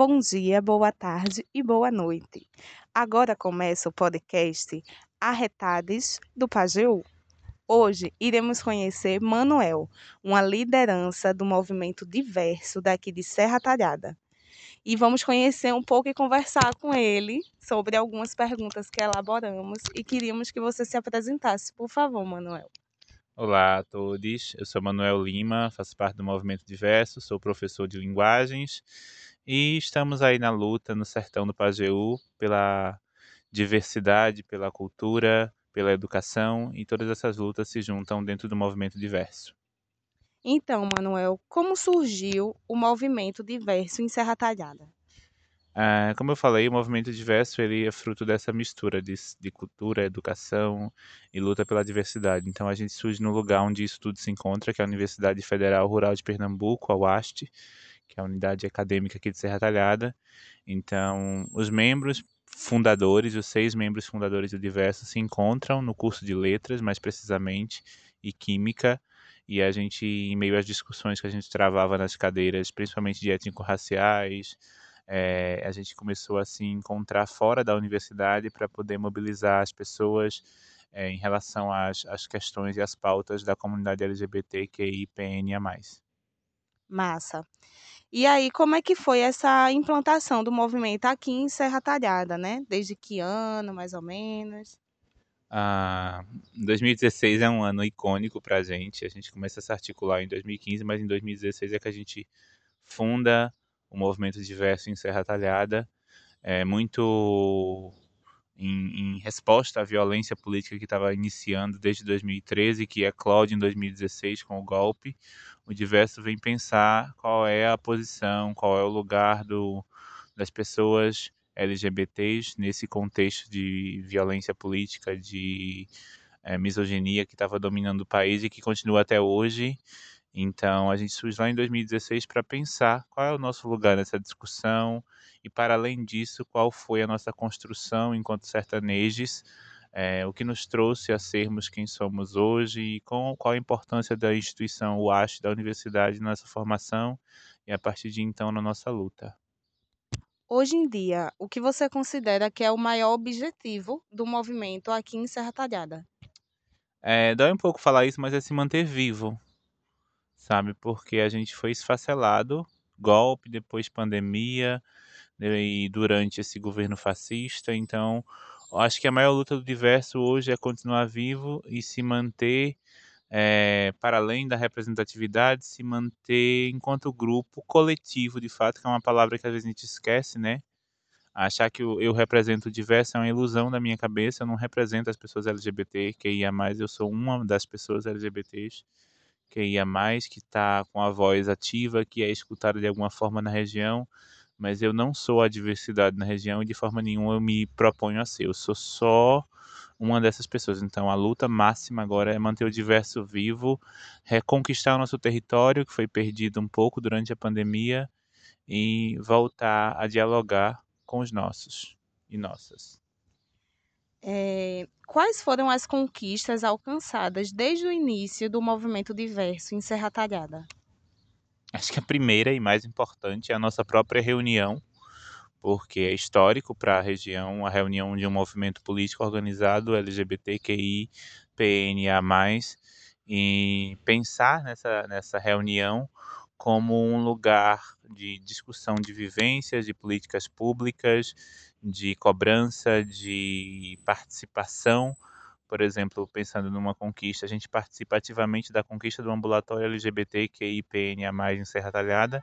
Bom dia, boa tarde e boa noite. Agora começa o podcast Arretades do Pajeú. Hoje iremos conhecer Manuel, uma liderança do movimento diverso daqui de Serra Talhada. E vamos conhecer um pouco e conversar com ele sobre algumas perguntas que elaboramos e queríamos que você se apresentasse. Por favor, Manuel. Olá a todos, eu sou Manuel Lima, faço parte do Movimento Diverso, sou professor de linguagens e estamos aí na luta no sertão do Pajeú pela diversidade, pela cultura, pela educação e todas essas lutas se juntam dentro do Movimento Diverso. Então, Manuel, como surgiu o Movimento Diverso em Serra Talhada? Ah, como eu falei, o movimento diverso ele é fruto dessa mistura de, de, cultura, educação e luta pela diversidade. Então a gente surge no lugar onde isso tudo se encontra, que é a Universidade Federal Rural de Pernambuco, a UAST, que é a unidade acadêmica aqui de Serra Talhada. Então os membros fundadores, os seis membros fundadores do Diverso se encontram no curso de letras, mais precisamente, e química, e a gente, em meio às discussões que a gente travava nas cadeiras, principalmente de étnico-raciais, é, a gente começou a se encontrar fora da universidade para poder mobilizar as pessoas é, em relação às, às questões e às pautas da comunidade LGBTQIPNA+. Massa. E aí, como é que foi essa implantação do movimento aqui em Serra Talhada, né? Desde que ano, mais ou menos? Ah, 2016 é um ano icônico para a gente. A gente começa a se articular em 2015, mas em 2016 é que a gente funda o movimento diverso em Serra Talhada, é, muito em, em, resposta à violência política que estava iniciando desde 2013, que é Cláudio em 2016 com o golpe. O diverso vem pensar qual é a posição, qual é o lugar do, das pessoas LGBTs nesse contexto de violência política, de é, misoginia que estava dominando o país e que continua até hoje. Então, a gente surge lá em 2016 para pensar qual é o nosso lugar nessa discussão e, para além disso, qual foi a nossa construção enquanto sertanejos, é, o que nos trouxe a sermos quem somos hoje e com, qual a importância da instituição UASH, da universidade, na nossa formação e, a partir de então, na nossa luta. Hoje em dia, o que você considera que é o maior objetivo do movimento aqui em Serra Talhada? É, dói um pouco falar isso, mas é se manter vivo, sabe? Porque a gente foi esfacelado, golpe, depois pandemia e durante esse governo fascista. Então, acho que a maior luta do diverso hoje é continuar vivo e se manter é, para além da representatividade, se manter enquanto grupo coletivo, de fato, que é uma palavra que às vezes a gente esquece, né? Achar que eu, represento o diverso é uma ilusão da minha cabeça, eu não represento as pessoas LGBT, que ia mais, eu sou uma das pessoas LGBTs que ia mais, que está com a voz ativa, que é escutada de alguma forma na região, mas eu não sou a diversidade na região e de forma nenhuma eu me proponho a ser. Eu sou só uma dessas pessoas. Então a luta máxima agora é manter o diverso vivo, reconquistar o nosso território que foi perdido um pouco durante a pandemia e voltar a dialogar com os nossos e nossas. É, quais foram as conquistas alcançadas desde o início do movimento diverso em Serra Talhada? Acho que a primeira e mais importante é a nossa própria reunião, porque é histórico para a região a reunião de um movimento político organizado LGBTQI, PNA+, e pensar nessa, nessa reunião como um lugar de discussão de vivências, de políticas públicas, de cobrança, de participação. Por exemplo, pensando numa conquista, a gente participa ativamente da conquista do ambulatório LGBTQIPNA+, em Serra Talhada,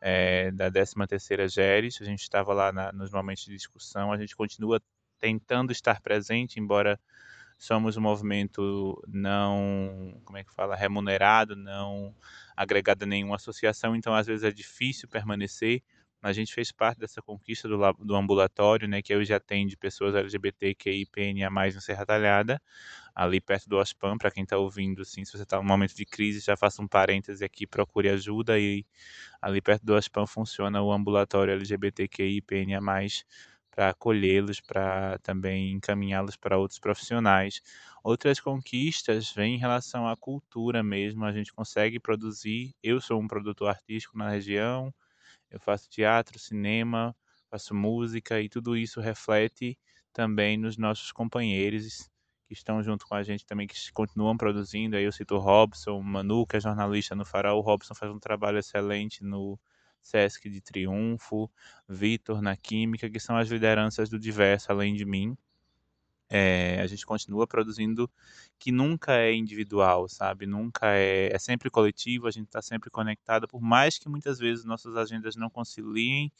é, da 13ª GERES, a gente estava lá na, nos momentos de discussão, a gente continua tentando estar presente, embora somos um movimento não, como é que fala, remunerado, não agregado a nenhuma associação, então às vezes é difícil permanecer, a gente fez parte dessa conquista do, do ambulatório, né, que hoje atende pessoas LGBTQIPNA+, em Serra Talhada, ali perto do OSPAM, para quem está ouvindo, assim, se você está num momento de crise, já faça um parêntese aqui, procure ajuda, e ali perto do OSPAM funciona o ambulatório LGBTQIPNA+, para acolhê-los, para também encaminhá-los para outros profissionais. Outras conquistas vêm em relação à cultura mesmo, a gente consegue produzir, eu sou um produtor artístico na região, Eu faço teatro, cinema, faço música e tudo isso reflete também nos nossos companheiros que estão junto com a gente também, que continuam produzindo. Aí eu cito o Robson, Manu, que é jornalista no Farol. O Robson faz um trabalho excelente no Sesc de Triunfo, Vitor na Química, que são as lideranças do diverso, além de mim. É, a gente continua produzindo que nunca é individual, sabe? Nunca é, é sempre coletivo, a gente está sempre conectado, por mais que muitas vezes nossas agendas não conciliem,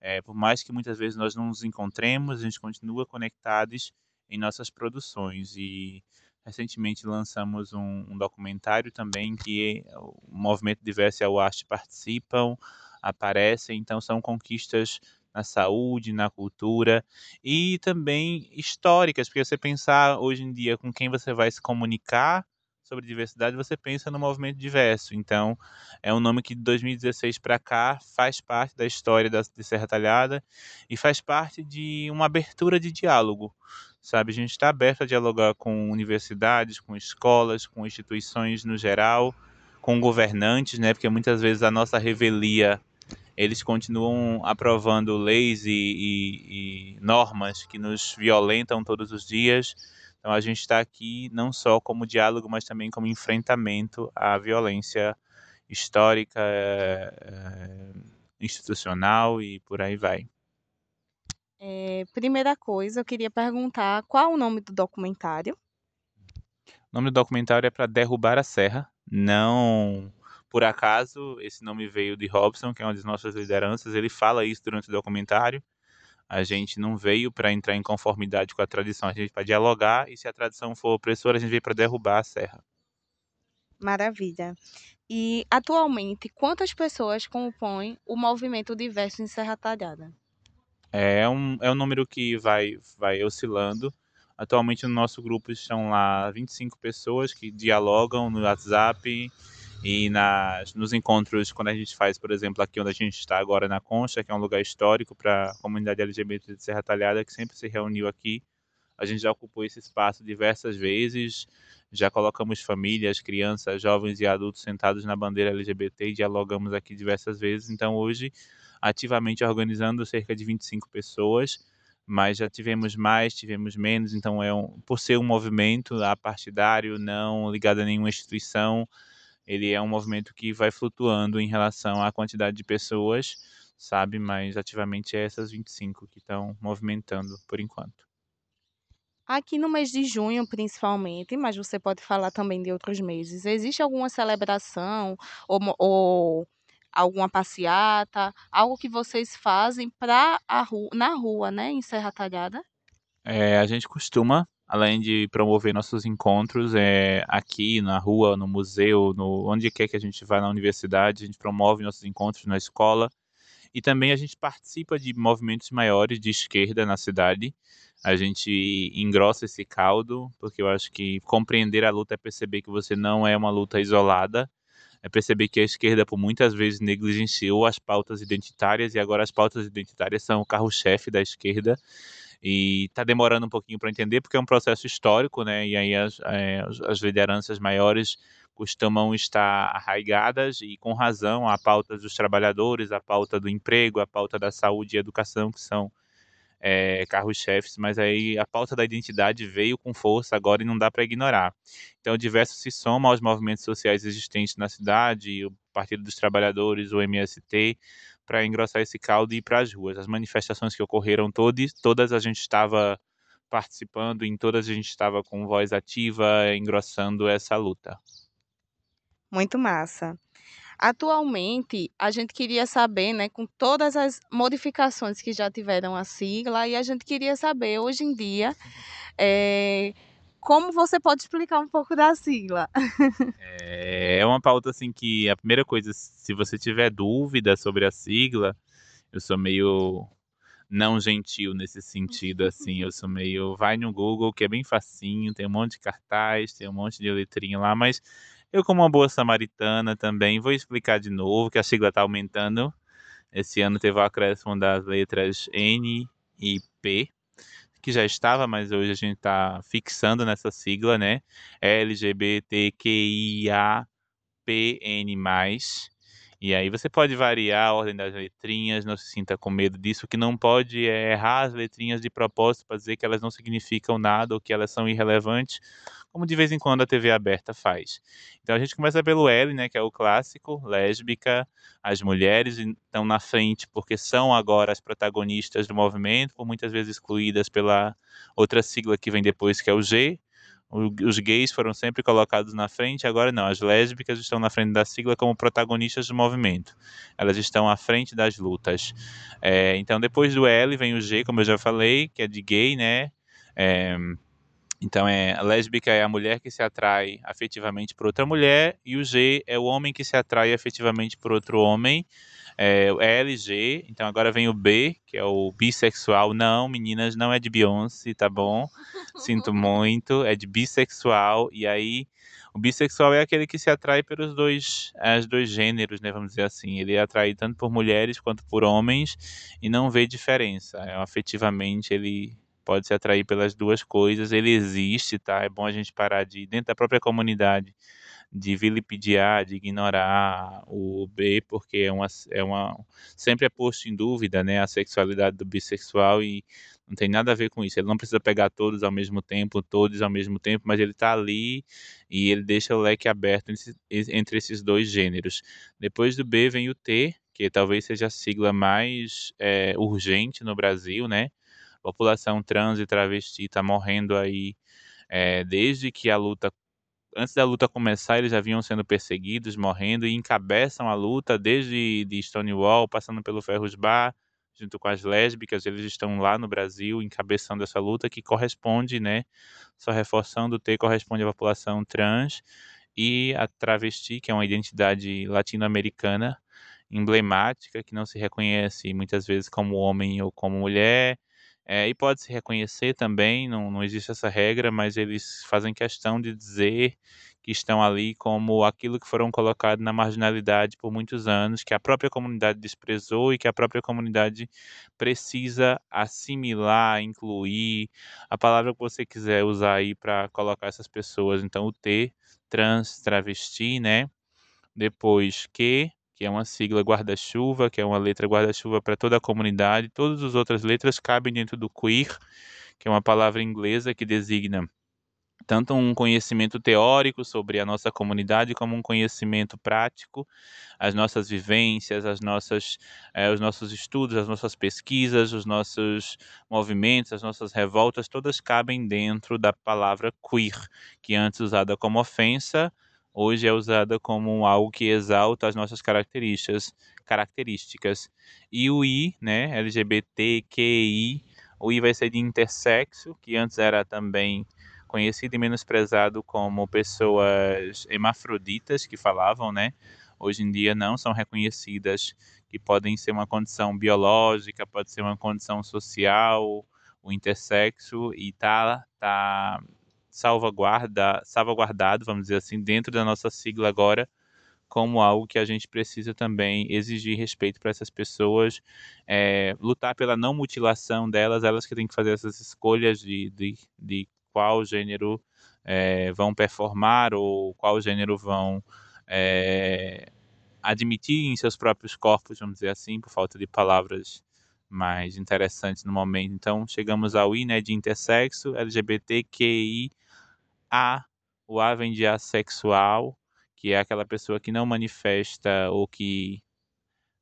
é, por mais que muitas vezes nós não nos encontremos, a gente continua conectados em nossas produções e recentemente lançamos um, um documentário também que o Movimento Diverso e a UAST participam, aparecem, então são conquistas na saúde, na cultura e também históricas, porque você pensar hoje em dia com quem você vai se comunicar sobre diversidade, você pensa no movimento diverso. Então, é um nome que de 2016 para cá faz parte da história da, de Serra Talhada e faz parte de uma abertura de diálogo. Sabe, a gente está aberto a dialogar com universidades, com escolas, com instituições no geral, com governantes, né? Porque muitas vezes a nossa revelia eles continuam aprovando leis e, e, e normas que nos violentam todos os dias. Então a gente está aqui não só como diálogo, mas também como enfrentamento à violência histórica, é, institucional e por aí vai. É, primeira coisa, eu queria perguntar qual o nome do documentário? O nome do documentário é para Derrubar a Serra. Não por acaso, esse nome veio de Robson, que é uma das nossas lideranças. Ele fala isso durante o documentário. A gente não veio para entrar em conformidade com a tradição, a gente para dialogar. E se a tradição for opressora, a gente veio para derrubar a serra. Maravilha. E atualmente, quantas pessoas compõem o movimento diverso em Serra Talhada? É um, é um número que vai, vai oscilando. Atualmente no nosso grupo estão lá 25 pessoas que dialogam no WhatsApp, e nas, nos encontros, quando a gente faz, por exemplo, aqui onde a gente está agora na Concha, que é um lugar histórico para a comunidade LGBT de Serra Talhada, que sempre se reuniu aqui, a gente já ocupou esse espaço diversas vezes, já colocamos famílias, crianças, jovens e adultos sentados na bandeira LGBT e dialogamos aqui diversas vezes. Então, hoje, ativamente organizando cerca de 25 pessoas, mas já tivemos mais, tivemos menos. Então, é um, por ser um movimento apartidário, não ligado a nenhuma instituição, ele é um movimento que vai flutuando em relação à quantidade de pessoas, sabe? Mas ativamente é essas 25 que estão movimentando por enquanto. Aqui no mês de junho, principalmente, mas você pode falar também de outros meses, existe alguma celebração ou, ou alguma passeata, algo que vocês fazem pra ru na rua, né, em Serra Talhada? É, a gente costuma além de promover nossos encontros é, aqui na rua, no museu, no, onde quer que a gente vá na universidade, a gente promove nossos encontros na escola e também a gente participa de movimentos maiores de esquerda na cidade. A gente engrossa esse caldo, porque eu acho que compreender a luta é perceber que você não é uma luta isolada, é perceber que a esquerda por muitas vezes negligenciou as pautas identitárias e agora as pautas identitárias são o carro-chefe da esquerda e está demorando um pouquinho para entender porque é um processo histórico, né? E aí as, é, as lideranças maiores costumam estar arraigadas e com razão a pauta dos trabalhadores, a pauta do emprego, a pauta da saúde e educação que são é, carros-chefes, mas aí a pauta da identidade veio com força agora e não dá para ignorar. Então, o diverso se soma aos movimentos sociais existentes na cidade, o Partido dos Trabalhadores, o MST, para engrossar esse caldo e ir para as ruas. As manifestações que ocorreram todas, todas a gente estava participando, em todas a gente estava com voz ativa, engrossando essa luta. Muito massa. Atualmente, a gente queria saber, né, com todas as modificações que já tiveram a sigla, e a gente queria saber, hoje em dia, é, como você pode explicar um pouco da sigla? É, é uma pauta assim que a primeira coisa, se você tiver dúvida sobre a sigla, eu sou meio não gentil nesse sentido, assim, eu sou meio vai no Google, que é bem facinho, tem um monte de cartaz, tem um monte de letrinha lá, mas eu como uma boa samaritana também vou explicar de novo que a sigla está aumentando. Esse ano teve o acréscimo das letras N e P, que já estava, mas hoje a gente está fixando nessa sigla, né? LGBTQIAPN+. E aí você pode variar a ordem das letrinhas, não se sinta com medo disso. O que não pode é errar as letrinhas de propósito para dizer que elas não significam nada ou que elas são irrelevantes, como de vez em quando a TV aberta faz. Então a gente começa pelo L, né, que é o clássico, lésbica. As mulheres estão na frente porque são agora as protagonistas do movimento, por muitas vezes excluídas pela outra sigla que vem depois, que é o G, os gays foram sempre colocados na frente, agora não. As lésbicas estão na frente da sigla como protagonistas do movimento. Elas estão à frente das lutas. É, então, depois do L vem o G, como eu já falei, que é de gay, né? É, então, é, a lésbica é a mulher que se atrai afetivamente por outra mulher, e o G é o homem que se atrai afetivamente por outro homem é, é LG, então agora vem o B, que é o bissexual. Não, meninas, não é de Beyoncé, tá bom? Sinto muito, é de bissexual. E aí, o bissexual é aquele que se atrai pelos dois, os dois gêneros, né? Vamos dizer assim. Ele é atraído tanto por mulheres quanto por homens e não vê diferença. É, afetivamente, ele pode se atrair pelas duas coisas. Ele existe, tá? É bom a gente parar de, dentro da própria comunidade, de vilipendiar, de ignorar o B, porque é uma, é uma sempre é posto em dúvida, né, a sexualidade do bissexual e não tem nada a ver com isso. Ele não precisa pegar todos ao mesmo tempo, todos ao mesmo tempo, mas ele está ali e ele deixa o leque aberto entre esses dois gêneros. Depois do B vem o T, que talvez seja a sigla mais é, urgente no Brasil, né? População trans e travesti está morrendo aí é, desde que a luta antes da luta começar, eles já vinham sendo perseguidos, morrendo e encabeçam a luta desde de Stonewall, passando pelo Ferros Bar, junto com as lésbicas, eles estão lá no Brasil encabeçando essa luta que corresponde, né, só reforçando o T corresponde à população trans e a travesti, que é uma identidade latino-americana emblemática que não se reconhece muitas vezes como homem ou como mulher, é, e pode se reconhecer também, não, não existe essa regra, mas eles fazem questão de dizer que estão ali como aquilo que foram colocados na marginalidade por muitos anos, que a própria comunidade desprezou e que a própria comunidade precisa assimilar, incluir, a palavra que você quiser usar aí para colocar essas pessoas. Então, o T, trans, travesti, né? Depois, que, que é uma sigla guarda-chuva, que é uma letra guarda-chuva para toda a comunidade. Todas as outras letras cabem dentro do queer, que é uma palavra inglesa que designa tanto um conhecimento teórico sobre a nossa comunidade como um conhecimento prático, as nossas vivências, as nossas, eh, os nossos estudos, as nossas pesquisas, os nossos movimentos, as nossas revoltas, todas cabem dentro da palavra queer, que antes usada como ofensa, hoje é usada como algo que exalta as nossas características, características. E o I, né, LGBTQI, o I vai ser de intersexo, que antes era também conhecido e menosprezado como pessoas hermafroditas que falavam, né? Hoje em dia não são reconhecidas, que podem ser uma condição biológica, pode ser uma condição social, o intersexo e tá tá salvaguarda, salvaguardado, vamos dizer assim, dentro da nossa sigla agora, como algo que a gente precisa também exigir respeito para essas pessoas, é, lutar pela não mutilação delas, elas que têm que fazer essas escolhas de, de, de qual gênero é, vão performar ou qual gênero vão é, admitir em seus próprios corpos, vamos dizer assim, por falta de palavras mais interessantes no momento. Então, chegamos ao I, né, de intersexo, LGBTQI, a, o A vem de assexual, que é aquela pessoa que não manifesta ou que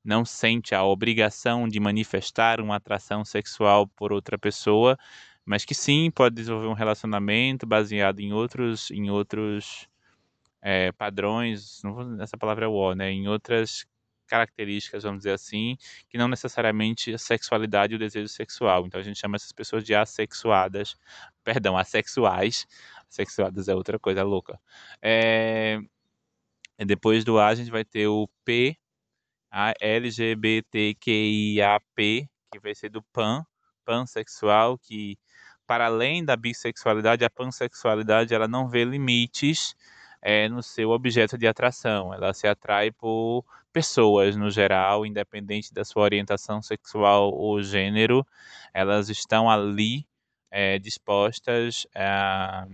não sente a obrigação de manifestar uma atração sexual por outra pessoa, mas que sim pode desenvolver um relacionamento baseado em outros, em outros é, padrões, não vou, essa palavra é o, né, em outras características, vamos dizer assim, que não necessariamente a sexualidade e o desejo sexual. Então a gente chama essas pessoas de assexuadas, perdão, assexuais. Sexuadas é outra coisa louca. É, depois do A a gente vai ter o P, a LGBTQIAP, que vai ser do pan, pansexual, que para além da bissexualidade, a pansexualidade ela não vê limites é, no seu objeto de atração. Ela se atrai por pessoas no geral, independente da sua orientação sexual ou gênero, elas estão ali é, dispostas a,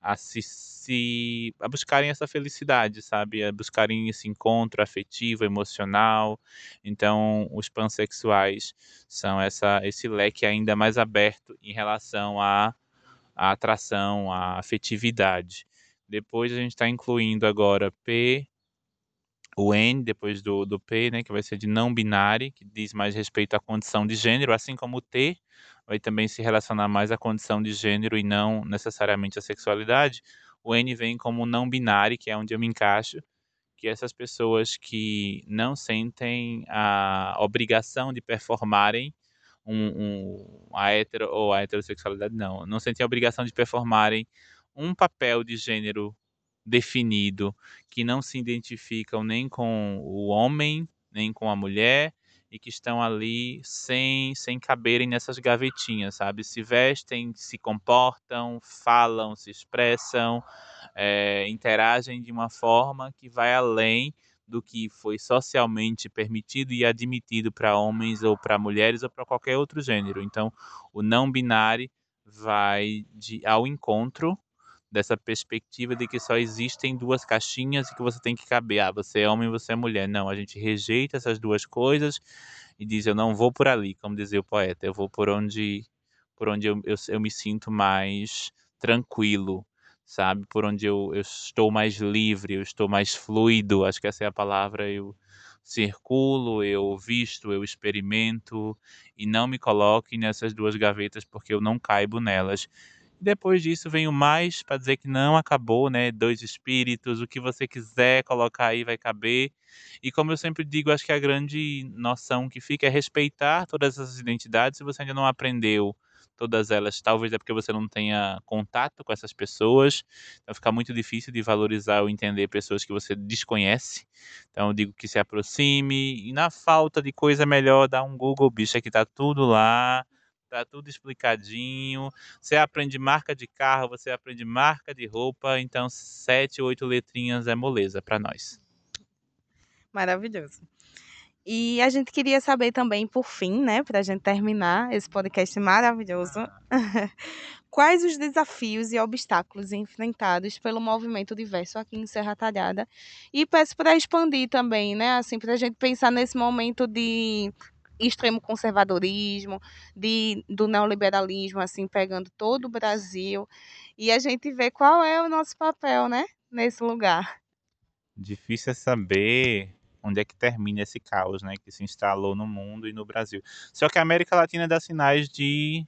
a se, se a buscarem essa felicidade, sabe? A buscarem esse encontro afetivo, emocional. Então, os pansexuais são essa esse leque ainda mais aberto em relação à, à atração, à afetividade. Depois a gente está incluindo agora P, o N depois do, do P, né, que vai ser de não binário, que diz mais respeito à condição de gênero, assim como o T vai também se relacionar mais à condição de gênero e não necessariamente à sexualidade. O N vem como não binário, que é onde eu me encaixo, que essas pessoas que não sentem a obrigação de performarem um, um, a hetero ou a heterossexualidade, não, não sentem a obrigação de performarem um papel de gênero definido, que não se identificam nem com o homem, nem com a mulher, e que estão ali sem, sem caberem nessas gavetinhas, sabe? Se vestem, se comportam, falam, se expressam, é, interagem de uma forma que vai além do que foi socialmente permitido e admitido para homens ou para mulheres ou para qualquer outro gênero. Então, o não binário vai de, ao encontro dessa perspectiva de que só existem duas caixinhas e que você tem que caber. Ah, você é homem, você é mulher. Não, a gente rejeita essas duas coisas e diz: eu não vou por ali, como dizia o poeta, eu vou por onde, por onde eu, eu, eu me sinto mais tranquilo, sabe? Por onde eu, eu estou mais livre, eu estou mais fluido. Acho que essa é a palavra. Eu circulo, eu visto, eu experimento e não me coloque nessas duas gavetas porque eu não caibo nelas. Depois disso vem o mais para dizer que não acabou, né? Dois espíritos, o que você quiser colocar aí vai caber. E como eu sempre digo, acho que a grande noção que fica é respeitar todas essas identidades. Se você ainda não aprendeu todas elas, talvez é porque você não tenha contato com essas pessoas. Então fica muito difícil de valorizar ou entender pessoas que você desconhece. Então eu digo que se aproxime e na falta de coisa melhor, dá um Google, bicho, que tá tudo lá tá tudo explicadinho. Você aprende marca de carro, você aprende marca de roupa, então sete, oito letrinhas é moleza para nós. Maravilhoso. E a gente queria saber também, por fim, né, para a gente terminar esse podcast maravilhoso, quais os desafios e obstáculos enfrentados pelo movimento diverso aqui em Serra Talhada. E peço para expandir também, né, assim, para a gente pensar nesse momento de extremo conservadorismo, de, do neoliberalismo, assim, pegando todo o Brasil, e a gente vê qual é o nosso papel, né, nesse lugar. Difícil é saber onde é que termina esse caos, né, que se instalou no mundo e no Brasil. Só que a América Latina dá sinais de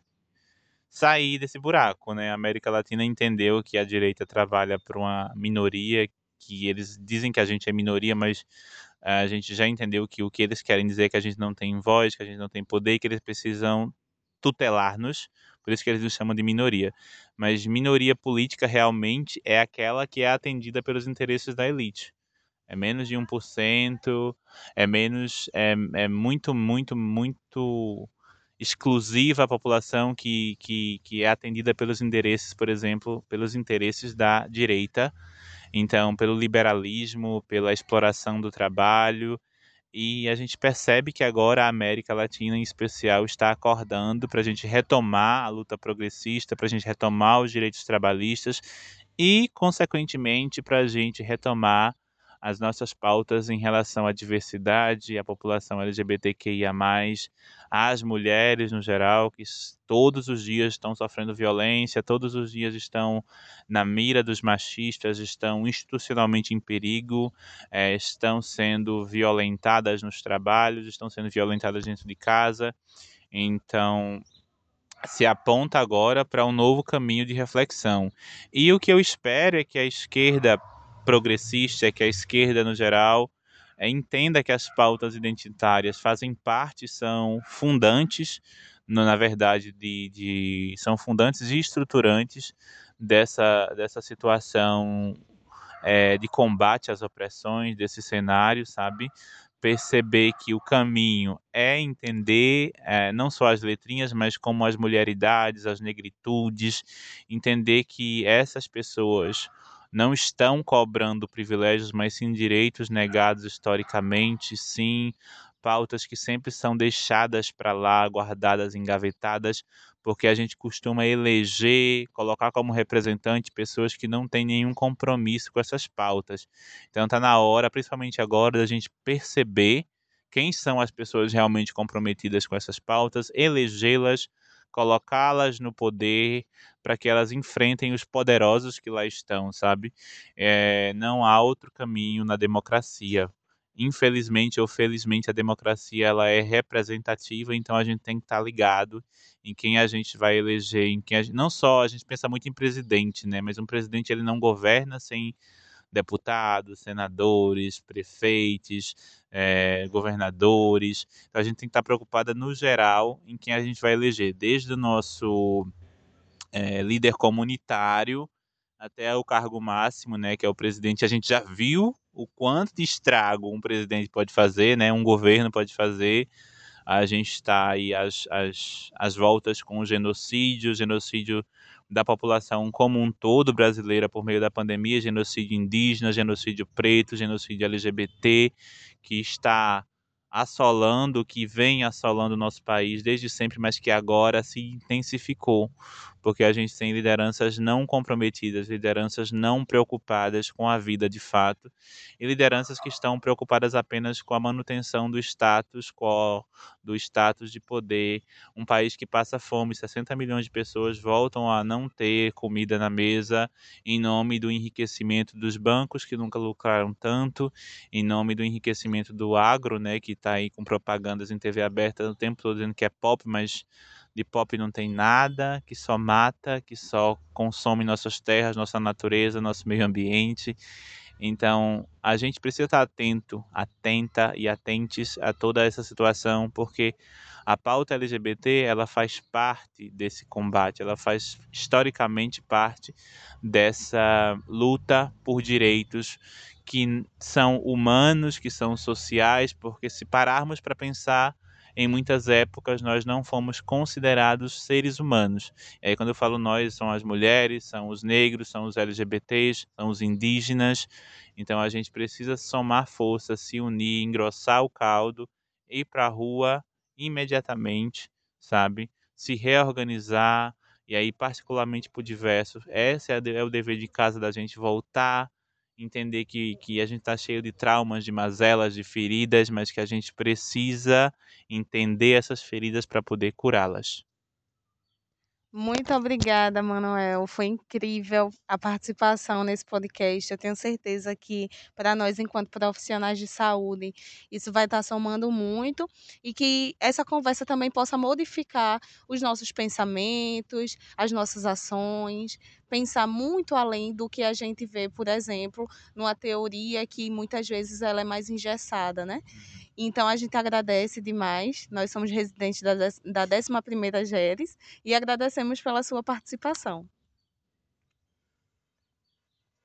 sair desse buraco, né? A América Latina entendeu que a direita trabalha para uma minoria, que eles dizem que a gente é minoria, mas a gente já entendeu que o que eles querem dizer é que a gente não tem voz, que a gente não tem poder e que eles precisam tutelar-nos, por isso que eles nos chamam de minoria. Mas minoria política realmente é aquela que é atendida pelos interesses da elite. É menos de 1%, é menos, é, é muito, muito, muito exclusiva a população que, que, que é atendida pelos interesses, por exemplo, pelos interesses da direita, então, pelo liberalismo, pela exploração do trabalho, e a gente percebe que agora a América Latina, em especial, está acordando para a gente retomar a luta progressista, para a gente retomar os direitos trabalhistas e, consequentemente, para a gente retomar as nossas pautas em relação à diversidade, à população LGBTQIA, às mulheres no geral, que todos os dias estão sofrendo violência, todos os dias estão na mira dos machistas, estão institucionalmente em perigo, é, estão sendo violentadas nos trabalhos, estão sendo violentadas dentro de casa. Então, se aponta agora para um novo caminho de reflexão. E o que eu espero é que a esquerda progressista, é que a esquerda no geral é, entenda que as pautas identitárias fazem parte, são fundantes, no, na verdade, de, de, são fundantes e estruturantes dessa, dessa situação é, de combate às opressões, desse cenário, sabe? Perceber que o caminho é entender é, não só as letrinhas, mas como as mulheridades, as negritudes, entender que essas pessoas não estão cobrando privilégios, mas sim direitos negados historicamente, sim pautas que sempre são deixadas para lá, guardadas, engavetadas, porque a gente costuma eleger, colocar como representante pessoas que não têm nenhum compromisso com essas pautas. Então está na hora, principalmente agora, da gente perceber quem são as pessoas realmente comprometidas com essas pautas, elegê-las, colocá-las no poder para que elas enfrentem os poderosos que lá estão, sabe? É, não há outro caminho na democracia. Infelizmente ou felizmente a democracia ela é representativa, então a gente tem que estar ligado em quem a gente vai eleger, em quem gente, não só a gente pensa muito em presidente, né? Mas um presidente ele não governa sem deputados, senadores, prefeitos, é, governadores. Então a gente tem que estar preocupada no geral em quem a gente vai eleger, desde o nosso é, líder comunitário até o cargo máximo, né, que é o presidente. A gente já viu o quanto de estrago um presidente pode fazer, né, um governo pode fazer. A gente está aí às, às, às voltas com o genocídio, genocídio da população como um todo brasileira por meio da pandemia, genocídio indígena, genocídio preto, genocídio LGBT, que está assolando, que vem assolando o nosso país desde sempre, mas que agora se intensificou, porque a gente tem lideranças não comprometidas, lideranças não preocupadas com a vida de fato, e lideranças que estão preocupadas apenas com a manutenção do status quo, do status de poder. Um país que passa fome, 60 milhões de pessoas voltam a não ter comida na mesa em nome do enriquecimento dos bancos que nunca lucraram tanto, em nome do enriquecimento do agro, né, que está aí com propagandas em TV aberta o tempo todo dizendo que é pop, mas de pop não tem nada, que só mata, que só consome nossas terras, nossa natureza, nosso meio ambiente. Então, a gente precisa estar atento, atenta e atentes a toda essa situação, porque a pauta LGBT, ela faz parte desse combate, ela faz historicamente parte dessa luta por direitos que são humanos, que são sociais, porque se pararmos para pensar em muitas épocas nós não fomos considerados seres humanos. E aí quando eu falo nós, são as mulheres, são os negros, são os LGBTs, são os indígenas. Então a gente precisa somar força, se unir, engrossar o caldo, ir para a rua imediatamente, sabe? Se reorganizar, e aí particularmente por diversos, esse é, é o dever de casa da gente voltar entender que, que a gente está cheio de traumas, de mazelas, de feridas, mas que a gente precisa entender essas feridas para poder curá-las. Muito obrigada, Manuel. Foi incrível a participação nesse podcast. Eu tenho certeza que para nós, enquanto profissionais de saúde, isso vai estar somando muito e que essa conversa também possa modificar os nossos pensamentos, as nossas ações, pensar muito além do que a gente vê, por exemplo, numa teoria que muitas vezes ela é mais engessada, né? Uhum. Então a gente agradece demais. Nós somos residentes da, da 11ª GERES e agradecemos pela sua participação.